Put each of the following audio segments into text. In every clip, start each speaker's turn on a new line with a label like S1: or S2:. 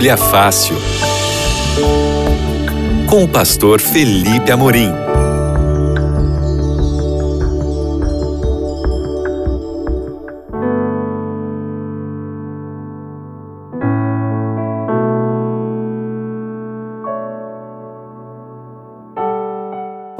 S1: Bíblia Fácil. Com o pastor Felipe Amorim.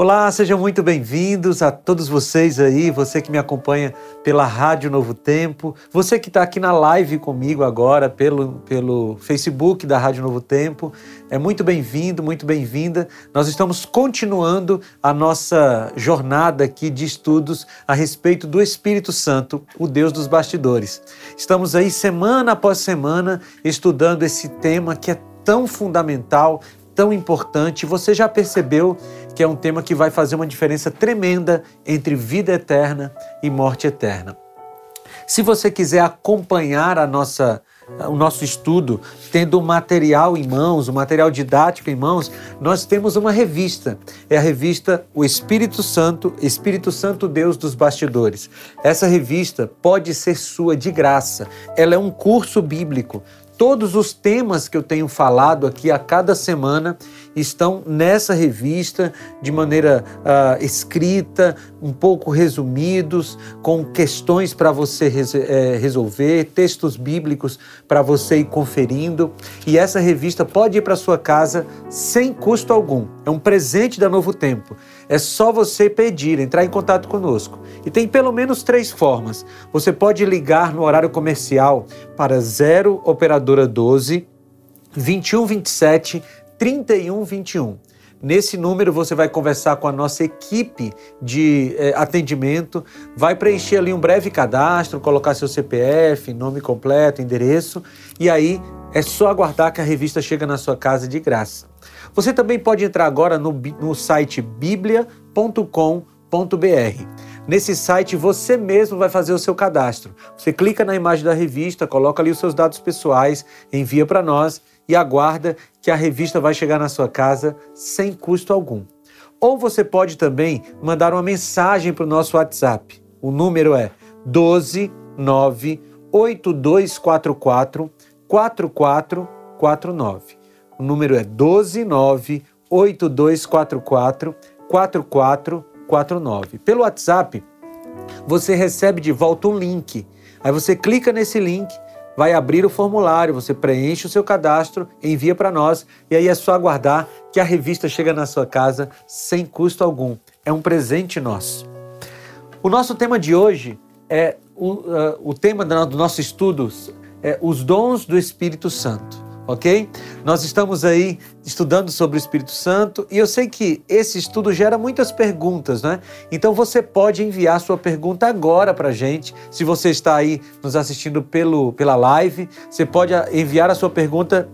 S2: Olá, sejam muito bem-vindos a todos vocês aí, você que me acompanha pela Rádio Novo Tempo, você que está aqui na live comigo agora pelo, pelo Facebook da Rádio Novo Tempo, é muito bem-vindo, muito bem-vinda. Nós estamos continuando a nossa jornada aqui de estudos a respeito do Espírito Santo, o Deus dos bastidores. Estamos aí semana após semana estudando esse tema que é tão fundamental, tão importante. Você já percebeu que é um tema que vai fazer uma diferença tremenda entre vida eterna e morte eterna. Se você quiser acompanhar a nossa o nosso estudo, tendo o material em mãos, o material didático em mãos, nós temos uma revista. É a revista O Espírito Santo, Espírito Santo Deus dos Bastidores. Essa revista pode ser sua de graça. Ela é um curso bíblico Todos os temas que eu tenho falado aqui a cada semana estão nessa revista de maneira uh, escrita, um pouco resumidos, com questões para você res é, resolver, textos bíblicos para você ir conferindo. E essa revista pode ir para sua casa sem custo algum. É um presente da Novo Tempo. É só você pedir, entrar em contato conosco. E tem pelo menos três formas. Você pode ligar no horário comercial para 0 operadora 12 2127 3121. Nesse número você vai conversar com a nossa equipe de eh, atendimento, vai preencher ali um breve cadastro, colocar seu CPF, nome completo, endereço, e aí é só aguardar que a revista chega na sua casa de graça. Você também pode entrar agora no, no site biblia.com.br. Nesse site você mesmo vai fazer o seu cadastro. Você clica na imagem da revista, coloca ali os seus dados pessoais, envia para nós e aguarda que a revista vai chegar na sua casa sem custo algum. Ou você pode também mandar uma mensagem para o nosso WhatsApp. O número é 129 8244 4449. O número é 129 8244 4449. Pelo WhatsApp, você recebe de volta um link. Aí você clica nesse link, vai abrir o formulário, você preenche o seu cadastro, envia para nós e aí é só aguardar que a revista chega na sua casa sem custo algum. É um presente nosso. O nosso tema de hoje é o, uh, o tema do nosso estudo é os dons do Espírito Santo ok? Nós estamos aí estudando sobre o Espírito Santo e eu sei que esse estudo gera muitas perguntas, né? Então você pode enviar sua pergunta agora para gente. Se você está aí nos assistindo pelo, pela live, você pode enviar a sua pergunta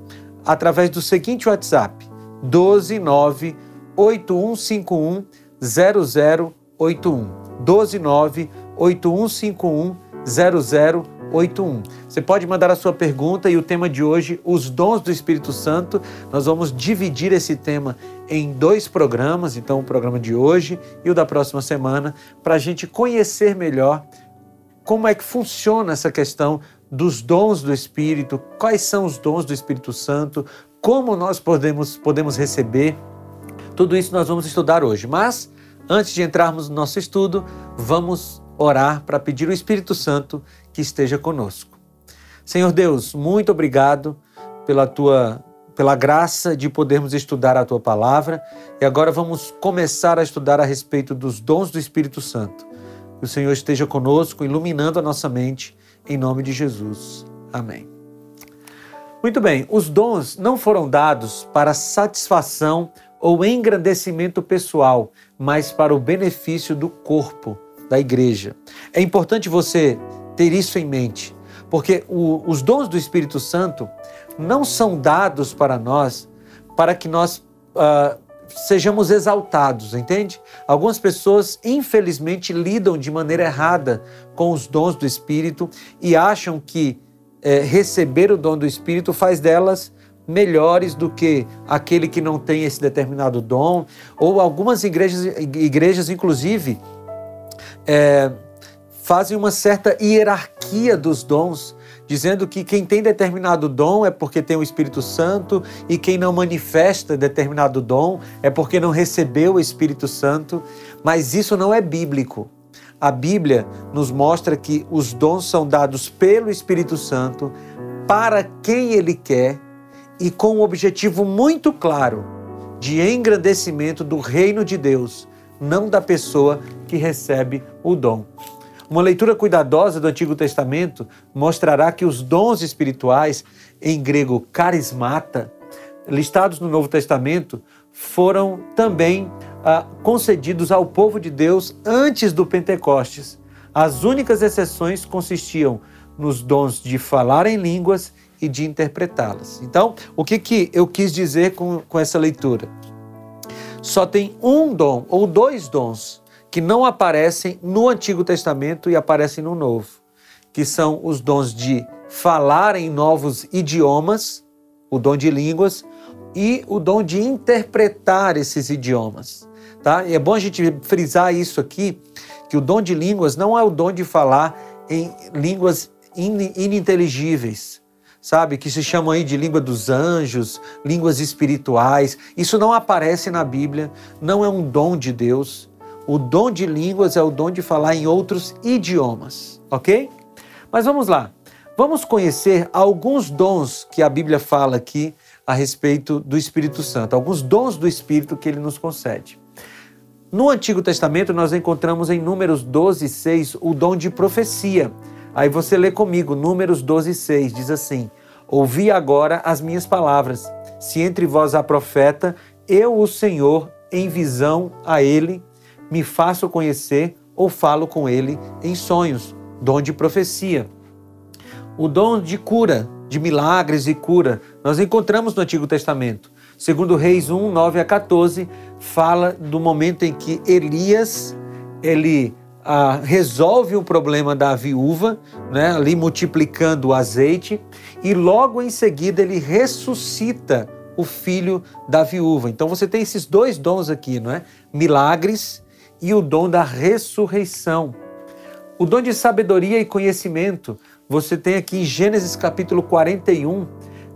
S2: através do seguinte WhatsApp: 129 8151 0081. 129 8151 0081. 81. Você pode mandar a sua pergunta e o tema de hoje, os dons do Espírito Santo. Nós vamos dividir esse tema em dois programas, então o programa de hoje e o da próxima semana, para a gente conhecer melhor como é que funciona essa questão dos dons do Espírito, quais são os dons do Espírito Santo, como nós podemos, podemos receber. Tudo isso nós vamos estudar hoje. Mas, antes de entrarmos no nosso estudo, vamos orar para pedir o Espírito Santo que esteja conosco. Senhor Deus, muito obrigado pela tua pela graça de podermos estudar a tua palavra e agora vamos começar a estudar a respeito dos dons do Espírito Santo. Que o Senhor esteja conosco, iluminando a nossa mente, em nome de Jesus. Amém. Muito bem, os dons não foram dados para satisfação ou engrandecimento pessoal, mas para o benefício do corpo, da igreja. É importante você ter isso em mente, porque o, os dons do Espírito Santo não são dados para nós para que nós uh, sejamos exaltados, entende? Algumas pessoas, infelizmente, lidam de maneira errada com os dons do Espírito e acham que é, receber o dom do Espírito faz delas melhores do que aquele que não tem esse determinado dom, ou algumas igrejas, igrejas inclusive, é, fazem uma certa hierarquia dos dons, dizendo que quem tem determinado dom é porque tem o Espírito Santo e quem não manifesta determinado dom é porque não recebeu o Espírito Santo, mas isso não é bíblico. A Bíblia nos mostra que os dons são dados pelo Espírito Santo para quem ele quer e com um objetivo muito claro de engrandecimento do reino de Deus, não da pessoa que recebe o dom. Uma leitura cuidadosa do Antigo Testamento mostrará que os dons espirituais, em grego carismata, listados no Novo Testamento, foram também ah, concedidos ao povo de Deus antes do Pentecostes. As únicas exceções consistiam nos dons de falar em línguas e de interpretá-las. Então, o que, que eu quis dizer com, com essa leitura? Só tem um dom ou dois dons que não aparecem no Antigo Testamento e aparecem no Novo, que são os dons de falar em novos idiomas, o dom de línguas, e o dom de interpretar esses idiomas. Tá? E é bom a gente frisar isso aqui, que o dom de línguas não é o dom de falar em línguas ininteligíveis, sabe? Que se chamam aí de língua dos anjos, línguas espirituais. Isso não aparece na Bíblia, não é um dom de Deus. O dom de línguas é o dom de falar em outros idiomas, ok? Mas vamos lá. Vamos conhecer alguns dons que a Bíblia fala aqui a respeito do Espírito Santo, alguns dons do Espírito que ele nos concede. No Antigo Testamento, nós encontramos em Números 12, 6 o dom de profecia. Aí você lê comigo, Números 12, 6, diz assim: Ouvi agora as minhas palavras. Se entre vós há profeta, eu, o Senhor, em visão a ele, me faço conhecer ou falo com ele em sonhos. Dom de profecia. O dom de cura, de milagres e cura, nós encontramos no Antigo Testamento. Segundo Reis 1, 9 a 14, fala do momento em que Elias, ele ah, resolve o problema da viúva, né, ali multiplicando o azeite, e logo em seguida ele ressuscita o filho da viúva. Então você tem esses dois dons aqui, não é? Milagres e o dom da ressurreição. O dom de sabedoria e conhecimento, você tem aqui em Gênesis capítulo 41,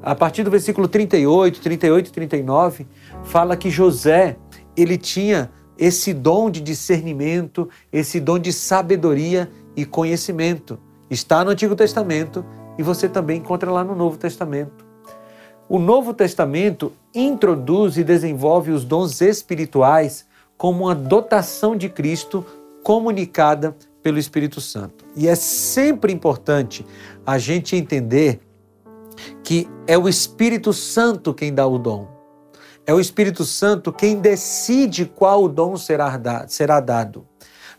S2: a partir do versículo 38, 38 e 39, fala que José, ele tinha esse dom de discernimento, esse dom de sabedoria e conhecimento. Está no Antigo Testamento e você também encontra lá no Novo Testamento. O Novo Testamento introduz e desenvolve os dons espirituais como uma dotação de Cristo comunicada pelo Espírito Santo. E é sempre importante a gente entender que é o Espírito Santo quem dá o dom. É o Espírito Santo quem decide qual dom será dado.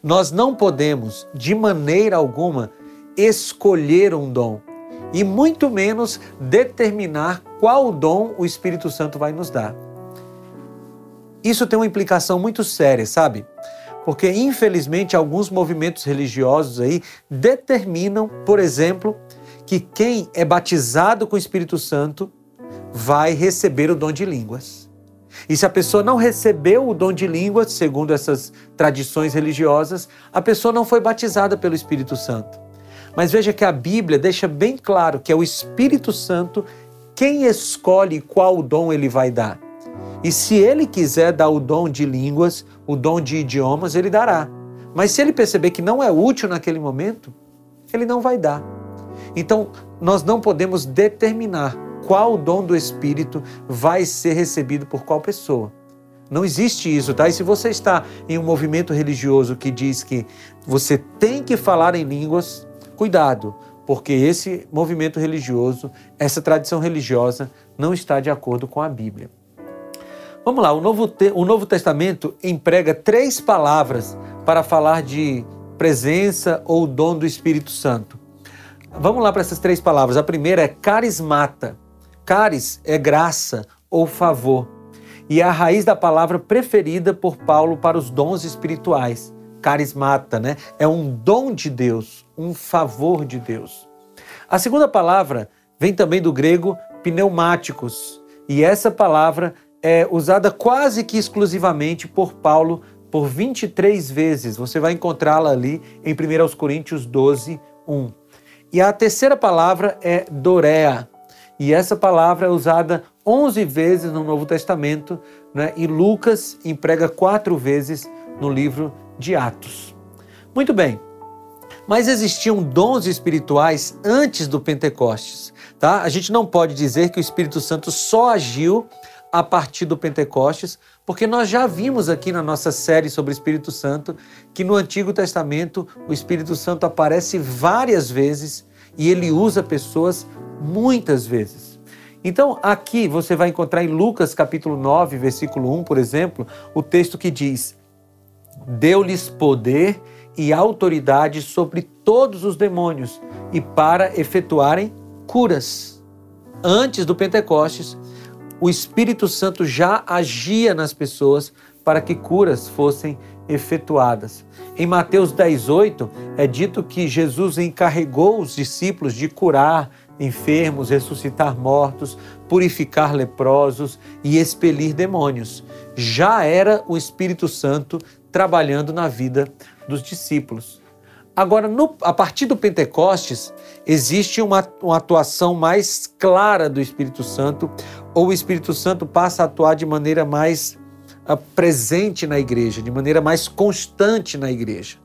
S2: Nós não podemos, de maneira alguma, escolher um dom e muito menos determinar qual dom o Espírito Santo vai nos dar. Isso tem uma implicação muito séria, sabe? Porque infelizmente alguns movimentos religiosos aí determinam, por exemplo, que quem é batizado com o Espírito Santo vai receber o dom de línguas. E se a pessoa não recebeu o dom de línguas, segundo essas tradições religiosas, a pessoa não foi batizada pelo Espírito Santo. Mas veja que a Bíblia deixa bem claro que é o Espírito Santo quem escolhe qual dom ele vai dar. E se ele quiser dar o dom de línguas, o dom de idiomas, ele dará. Mas se ele perceber que não é útil naquele momento, ele não vai dar. Então, nós não podemos determinar qual dom do Espírito vai ser recebido por qual pessoa. Não existe isso, tá? E se você está em um movimento religioso que diz que você tem que falar em línguas, cuidado, porque esse movimento religioso, essa tradição religiosa, não está de acordo com a Bíblia. Vamos lá, o Novo, o Novo Testamento emprega três palavras para falar de presença ou dom do Espírito Santo. Vamos lá para essas três palavras. A primeira é carismata. Caris é graça ou favor. E é a raiz da palavra preferida por Paulo para os dons espirituais. Carismata, né? É um dom de Deus, um favor de Deus. A segunda palavra vem também do grego pneumáticos. E essa palavra é usada quase que exclusivamente por Paulo por 23 vezes. Você vai encontrá-la ali em 1 Coríntios 12, 1. E a terceira palavra é Dorea. E essa palavra é usada 11 vezes no Novo Testamento né? e Lucas emprega quatro vezes no livro de Atos. Muito bem, mas existiam dons espirituais antes do Pentecostes. Tá? A gente não pode dizer que o Espírito Santo só agiu a partir do Pentecostes, porque nós já vimos aqui na nossa série sobre o Espírito Santo que no Antigo Testamento o Espírito Santo aparece várias vezes e ele usa pessoas muitas vezes. Então, aqui você vai encontrar em Lucas capítulo 9, versículo 1, por exemplo, o texto que diz: Deu-lhes poder e autoridade sobre todos os demônios e para efetuarem curas. Antes do Pentecostes, o Espírito Santo já agia nas pessoas para que curas fossem efetuadas. Em Mateus 10:8 é dito que Jesus encarregou os discípulos de curar enfermos, ressuscitar mortos, purificar leprosos e expelir demônios. Já era o Espírito Santo trabalhando na vida dos discípulos. Agora, no, a partir do Pentecostes, existe uma, uma atuação mais clara do Espírito Santo, ou o Espírito Santo passa a atuar de maneira mais uh, presente na igreja, de maneira mais constante na igreja.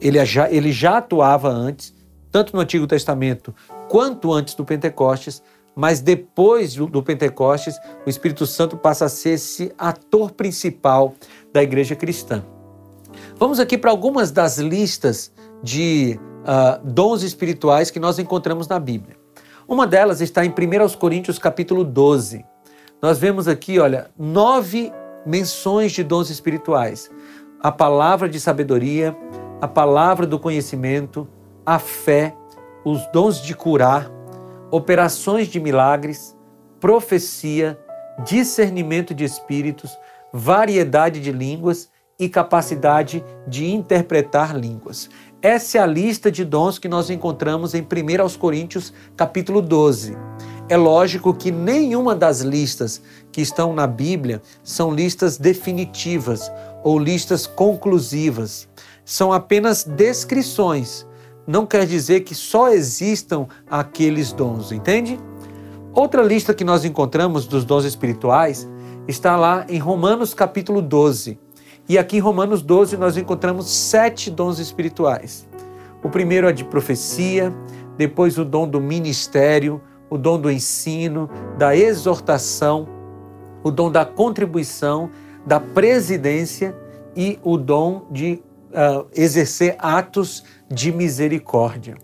S2: Ele já, ele já atuava antes, tanto no Antigo Testamento quanto antes do Pentecostes, mas depois do, do Pentecostes, o Espírito Santo passa a ser esse ator principal da igreja cristã. Vamos aqui para algumas das listas de uh, dons espirituais que nós encontramos na Bíblia. Uma delas está em 1 Coríntios capítulo 12. Nós vemos aqui, olha, nove menções de dons espirituais. A palavra de sabedoria, a palavra do conhecimento, a fé, os dons de curar, operações de milagres, profecia, discernimento de espíritos, variedade de línguas e capacidade de interpretar línguas. Essa é a lista de dons que nós encontramos em 1 Coríntios, capítulo 12. É lógico que nenhuma das listas que estão na Bíblia são listas definitivas ou listas conclusivas. São apenas descrições. Não quer dizer que só existam aqueles dons, entende? Outra lista que nós encontramos dos dons espirituais está lá em Romanos capítulo 12. E aqui em Romanos 12 nós encontramos sete dons espirituais. O primeiro é de profecia, depois o dom do ministério, o dom do ensino, da exortação, o dom da contribuição, da presidência e o dom de uh, exercer atos de misericórdia.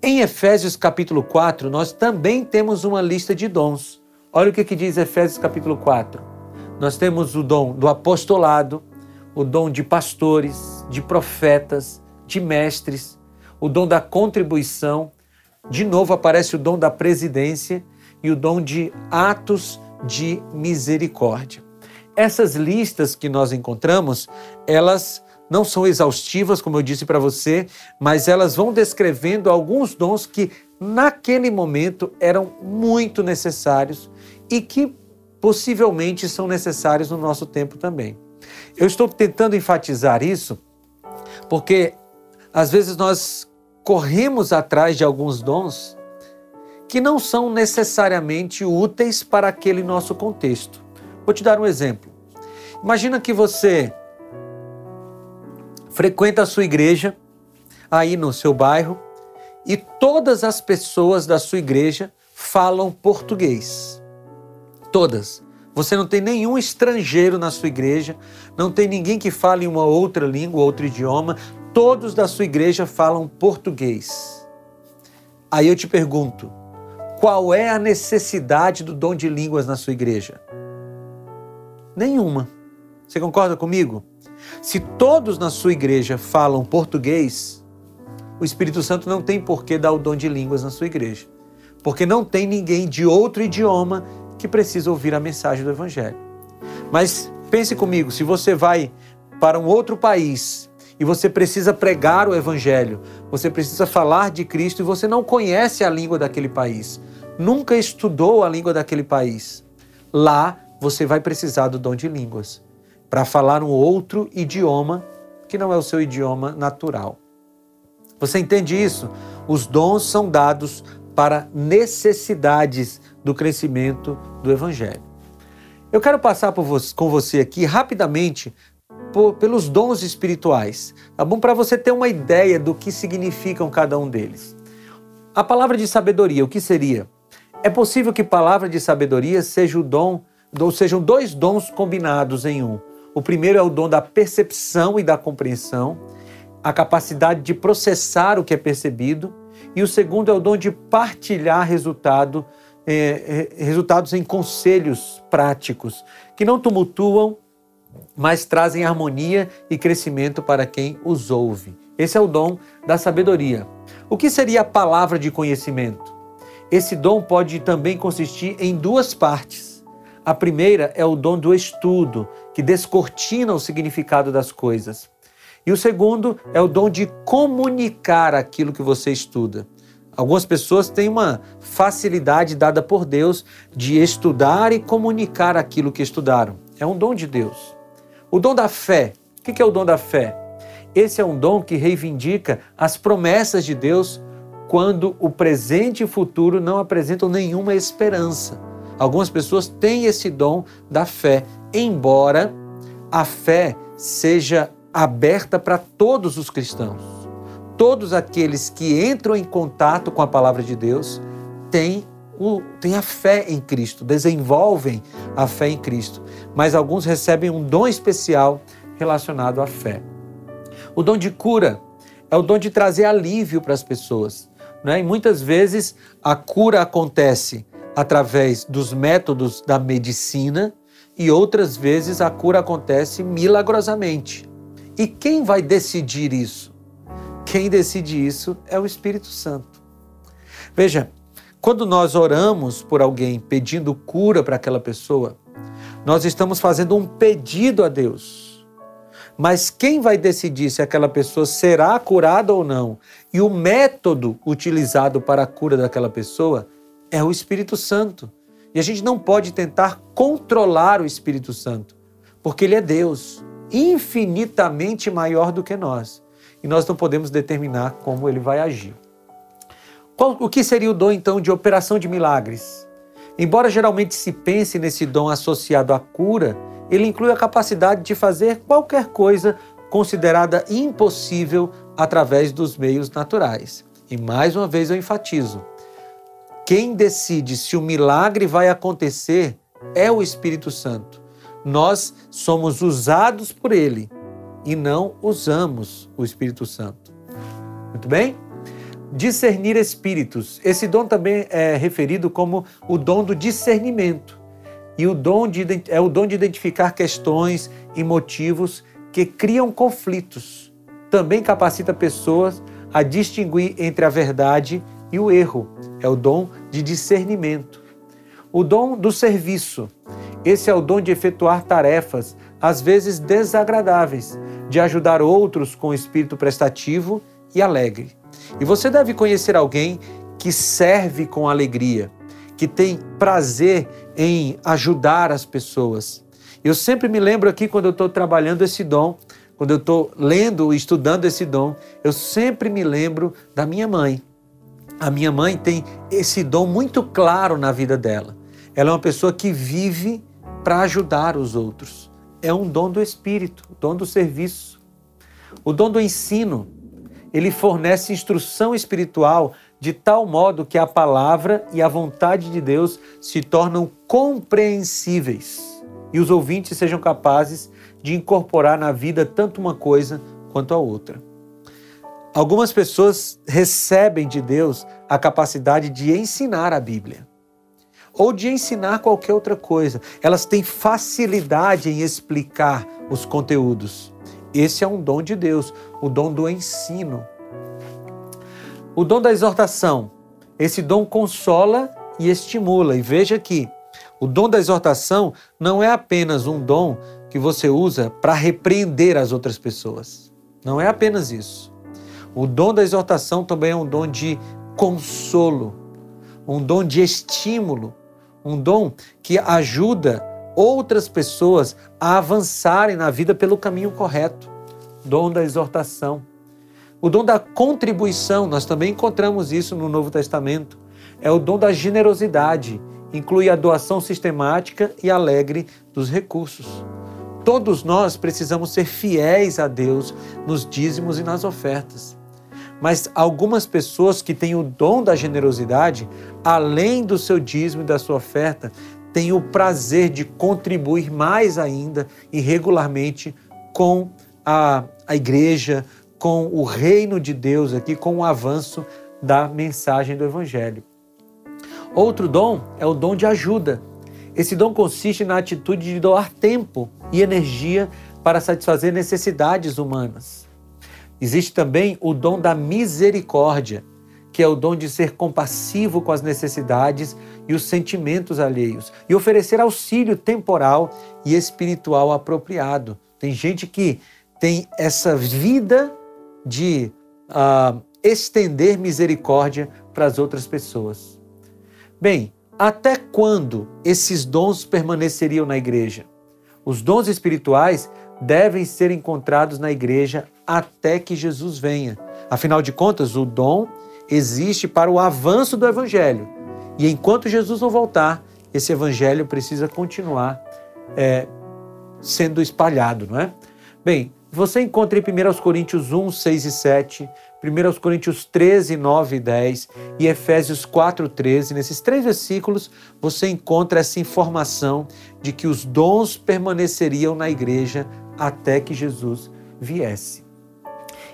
S2: Em Efésios capítulo 4, nós também temos uma lista de dons. Olha o que, que diz Efésios capítulo 4. Nós temos o dom do apostolado, o dom de pastores, de profetas, de mestres, o dom da contribuição. De novo aparece o dom da presidência e o dom de atos de misericórdia. Essas listas que nós encontramos, elas não são exaustivas, como eu disse para você, mas elas vão descrevendo alguns dons que naquele momento eram muito necessários e que possivelmente são necessários no nosso tempo também. Eu estou tentando enfatizar isso porque às vezes nós corremos atrás de alguns dons que não são necessariamente úteis para aquele nosso contexto. Vou te dar um exemplo. Imagina que você frequenta a sua igreja aí no seu bairro e todas as pessoas da sua igreja falam português. Todas. Você não tem nenhum estrangeiro na sua igreja, não tem ninguém que fale uma outra língua, outro idioma. Todos da sua igreja falam português. Aí eu te pergunto, qual é a necessidade do dom de línguas na sua igreja? Nenhuma. Você concorda comigo? Se todos na sua igreja falam português, o Espírito Santo não tem por que dar o dom de línguas na sua igreja. Porque não tem ninguém de outro idioma que precisa ouvir a mensagem do Evangelho. Mas pense comigo, se você vai para um outro país e você precisa pregar o Evangelho, você precisa falar de Cristo e você não conhece a língua daquele país, nunca estudou a língua daquele país, lá você vai precisar do dom de línguas para falar um outro idioma que não é o seu idioma natural. Você entende isso? Os dons são dados para necessidades do crescimento do Evangelho. Eu quero passar você, com você aqui rapidamente por, pelos dons espirituais, tá bom? Para você ter uma ideia do que significam cada um deles. A palavra de sabedoria, o que seria? É possível que palavra de sabedoria seja o dom, ou sejam dois dons combinados em um. O primeiro é o dom da percepção e da compreensão, a capacidade de processar o que é percebido, e o segundo é o dom de partilhar resultado, eh, resultados em conselhos práticos, que não tumultuam, mas trazem harmonia e crescimento para quem os ouve. Esse é o dom da sabedoria. O que seria a palavra de conhecimento? Esse dom pode também consistir em duas partes. A primeira é o dom do estudo, que descortina o significado das coisas. E o segundo é o dom de comunicar aquilo que você estuda. Algumas pessoas têm uma facilidade dada por Deus de estudar e comunicar aquilo que estudaram. É um dom de Deus. O dom da fé. O que é o dom da fé? Esse é um dom que reivindica as promessas de Deus quando o presente e o futuro não apresentam nenhuma esperança. Algumas pessoas têm esse dom da fé, embora a fé seja aberta para todos os cristãos. Todos aqueles que entram em contato com a palavra de Deus têm o, têm a fé em Cristo, desenvolvem a fé em Cristo, mas alguns recebem um dom especial relacionado à fé. O dom de cura é o dom de trazer alívio para as pessoas. Né? E muitas vezes a cura acontece através dos métodos da medicina e outras vezes a cura acontece milagrosamente. E quem vai decidir isso? Quem decide isso é o Espírito Santo. Veja, quando nós oramos por alguém pedindo cura para aquela pessoa, nós estamos fazendo um pedido a Deus. Mas quem vai decidir se aquela pessoa será curada ou não e o método utilizado para a cura daquela pessoa é o Espírito Santo. E a gente não pode tentar controlar o Espírito Santo, porque ele é Deus, infinitamente maior do que nós. E nós não podemos determinar como ele vai agir. Qual, o que seria o dom, então, de operação de milagres? Embora geralmente se pense nesse dom associado à cura, ele inclui a capacidade de fazer qualquer coisa considerada impossível através dos meios naturais. E mais uma vez eu enfatizo: quem decide se o milagre vai acontecer é o Espírito Santo. Nós somos usados por ele e não usamos o Espírito Santo. Muito bem? discernir espíritos. Esse dom também é referido como o dom do discernimento. E o dom de, é o dom de identificar questões e motivos que criam conflitos. Também capacita pessoas a distinguir entre a verdade e o erro. É o dom de discernimento. O dom do serviço. Esse é o dom de efetuar tarefas, às vezes desagradáveis, de ajudar outros com espírito prestativo e alegre. E você deve conhecer alguém que serve com alegria, que tem prazer em ajudar as pessoas. Eu sempre me lembro aqui quando eu estou trabalhando esse dom, quando eu estou lendo e estudando esse dom, eu sempre me lembro da minha mãe. A minha mãe tem esse dom muito claro na vida dela. Ela é uma pessoa que vive para ajudar os outros. É um dom do Espírito, dom do serviço. O dom do ensino ele fornece instrução espiritual de tal modo que a palavra e a vontade de Deus se tornam compreensíveis e os ouvintes sejam capazes de incorporar na vida tanto uma coisa quanto a outra. Algumas pessoas recebem de Deus a capacidade de ensinar a Bíblia ou de ensinar qualquer outra coisa. Elas têm facilidade em explicar os conteúdos. Esse é um dom de Deus, o dom do ensino. O dom da exortação. Esse dom consola e estimula. E veja que o dom da exortação não é apenas um dom que você usa para repreender as outras pessoas. Não é apenas isso. O dom da exortação também é um dom de consolo, um dom de estímulo, um dom que ajuda outras pessoas a avançarem na vida pelo caminho correto. Dom da exortação. O dom da contribuição, nós também encontramos isso no Novo Testamento. É o dom da generosidade, inclui a doação sistemática e alegre dos recursos. Todos nós precisamos ser fiéis a Deus nos dízimos e nas ofertas. Mas algumas pessoas que têm o dom da generosidade, além do seu dízimo e da sua oferta, têm o prazer de contribuir mais ainda e regularmente com a, a igreja, com o reino de Deus aqui, com o avanço da mensagem do Evangelho. Outro dom é o dom de ajuda. Esse dom consiste na atitude de doar tempo e energia para satisfazer necessidades humanas. Existe também o dom da misericórdia, que é o dom de ser compassivo com as necessidades e os sentimentos alheios e oferecer auxílio temporal e espiritual apropriado. Tem gente que tem essa vida de uh, estender misericórdia para as outras pessoas. Bem, até quando esses dons permaneceriam na igreja? Os dons espirituais devem ser encontrados na igreja até que Jesus venha. Afinal de contas, o dom existe para o avanço do evangelho. E enquanto Jesus não voltar, esse evangelho precisa continuar é, sendo espalhado, não é? Bem, você encontra em 1 Coríntios 1, 6 e 7, 1 Coríntios 13, 9 e 10 e Efésios 4, 13. Nesses três versículos você encontra essa informação de que os dons permaneceriam na igreja até que Jesus viesse.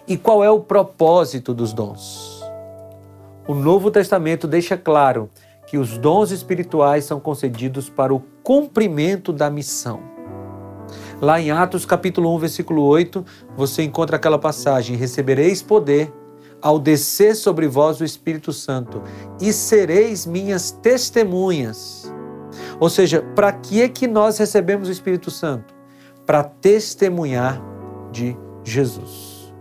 S2: E qual é o propósito dos dons? O Novo Testamento deixa claro que os dons espirituais são concedidos para o cumprimento da missão. Lá em Atos capítulo 1, versículo 8, você encontra aquela passagem: Recebereis poder ao descer sobre vós o Espírito Santo e sereis minhas testemunhas. Ou seja, para que é que nós recebemos o Espírito Santo? Para testemunhar de Jesus.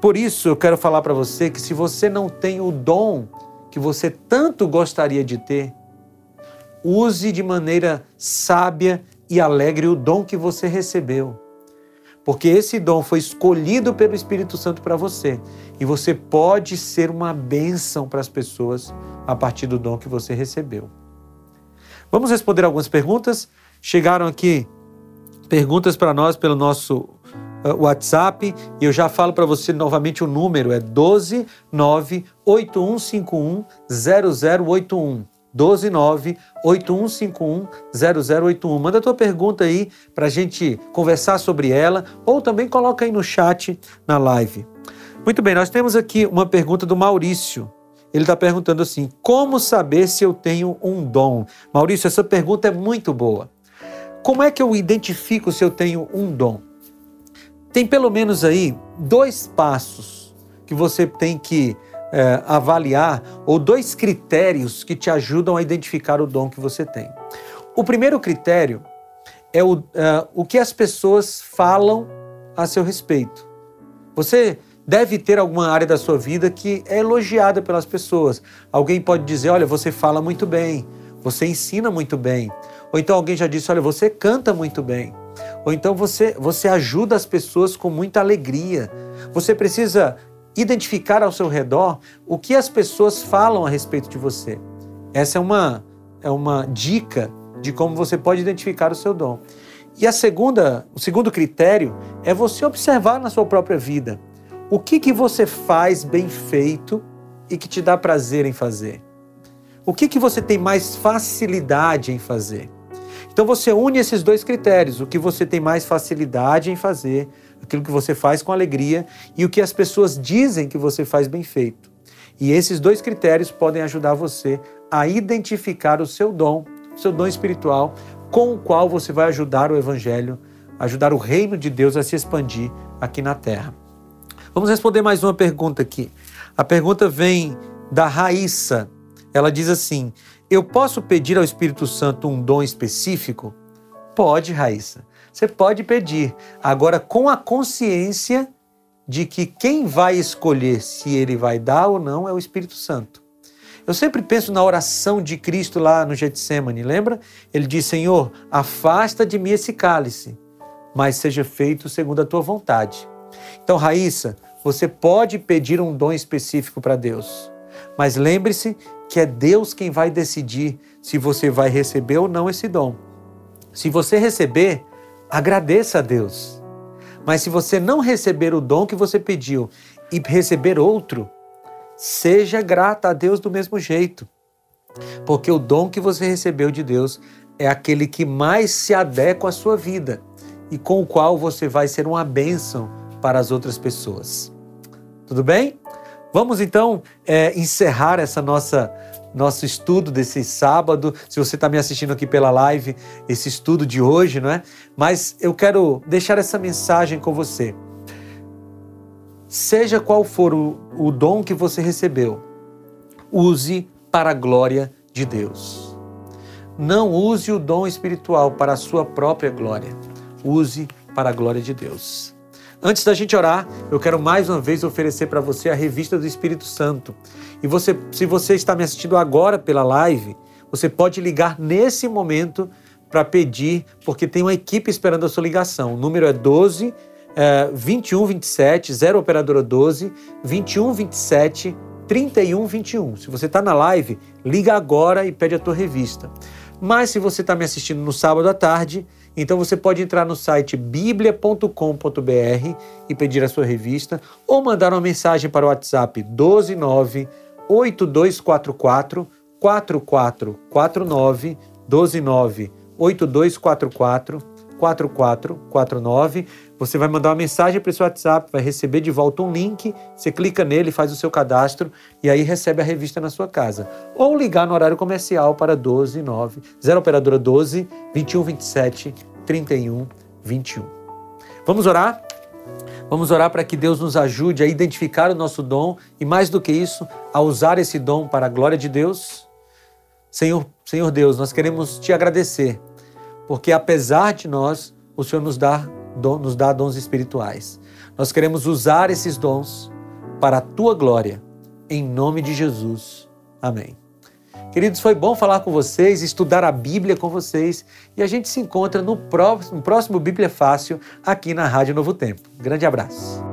S2: Por isso eu quero falar para você que se você não tem o dom que você tanto gostaria de ter, use de maneira sábia e alegre o dom que você recebeu. Porque esse dom foi escolhido pelo Espírito Santo para você. E você pode ser uma bênção para as pessoas a partir do dom que você recebeu. Vamos responder algumas perguntas. Chegaram aqui perguntas para nós pelo nosso uh, WhatsApp e eu já falo para você novamente o número é 12 98151 0081. 129-8151-0081. Manda tua pergunta aí para a gente conversar sobre ela ou também coloca aí no chat na live. Muito bem, nós temos aqui uma pergunta do Maurício. Ele está perguntando assim: como saber se eu tenho um dom? Maurício, essa pergunta é muito boa. Como é que eu identifico se eu tenho um dom? Tem pelo menos aí dois passos que você tem que é, avaliar, ou dois critérios que te ajudam a identificar o dom que você tem. O primeiro critério é o, é, o que as pessoas falam a seu respeito. Você deve ter alguma área da sua vida que é elogiada pelas pessoas. Alguém pode dizer: olha, você fala muito bem, você ensina muito bem. Ou então alguém já disse: olha, você canta muito bem. Ou então você, você ajuda as pessoas com muita alegria. Você precisa identificar ao seu redor o que as pessoas falam a respeito de você. Essa é uma, é uma dica de como você pode identificar o seu dom. E a segunda, o segundo critério é você observar na sua própria vida o que, que você faz bem feito e que te dá prazer em fazer. O que, que você tem mais facilidade em fazer. Então você une esses dois critérios, o que você tem mais facilidade em fazer aquilo que você faz com alegria e o que as pessoas dizem que você faz bem feito. E esses dois critérios podem ajudar você a identificar o seu dom, o seu dom espiritual, com o qual você vai ajudar o evangelho, ajudar o reino de Deus a se expandir aqui na terra. Vamos responder mais uma pergunta aqui. A pergunta vem da Raíssa. Ela diz assim: Eu posso pedir ao Espírito Santo um dom específico? Pode, Raíssa. Você pode pedir, agora com a consciência de que quem vai escolher se ele vai dar ou não é o Espírito Santo. Eu sempre penso na oração de Cristo lá no Getsemane, lembra? Ele diz: Senhor, afasta de mim esse cálice, mas seja feito segundo a tua vontade. Então, Raíssa, você pode pedir um dom específico para Deus. Mas lembre-se que é Deus quem vai decidir se você vai receber ou não esse dom. Se você receber, agradeça a Deus. Mas se você não receber o dom que você pediu e receber outro, seja grata a Deus do mesmo jeito. Porque o dom que você recebeu de Deus é aquele que mais se adequa à sua vida e com o qual você vai ser uma bênção para as outras pessoas. Tudo bem? Vamos então é, encerrar essa nossa nosso estudo desse sábado. Se você está me assistindo aqui pela live, esse estudo de hoje, não é? Mas eu quero deixar essa mensagem com você. Seja qual for o, o dom que você recebeu, use para a glória de Deus. Não use o dom espiritual para a sua própria glória. Use para a glória de Deus. Antes da gente orar, eu quero mais uma vez oferecer para você a revista do Espírito Santo. E você, se você está me assistindo agora pela live, você pode ligar nesse momento para pedir, porque tem uma equipe esperando a sua ligação. O número é 12 é, 21 27 0 operadora 12 21 27 31 21. Se você está na live, liga agora e pede a tua revista. Mas se você está me assistindo no sábado à tarde, então você pode entrar no site biblia.com.br e pedir a sua revista ou mandar uma mensagem para o WhatsApp 129 8244 4449 129 8244 4449. Você vai mandar uma mensagem para seu WhatsApp, vai receber de volta um link, você clica nele, faz o seu cadastro e aí recebe a revista na sua casa. Ou ligar no horário comercial para 12 9 0 operadora 12 21 27 31 21. Vamos orar? Vamos orar para que Deus nos ajude a identificar o nosso dom e mais do que isso, a usar esse dom para a glória de Deus. Senhor, Senhor Deus, nós queremos te agradecer porque apesar de nós, o Senhor nos dá, nos dá dons espirituais. Nós queremos usar esses dons para a tua glória, em nome de Jesus. Amém. Queridos, foi bom falar com vocês, estudar a Bíblia com vocês e a gente se encontra no próximo, no próximo Bíblia Fácil aqui na Rádio Novo Tempo. Grande abraço.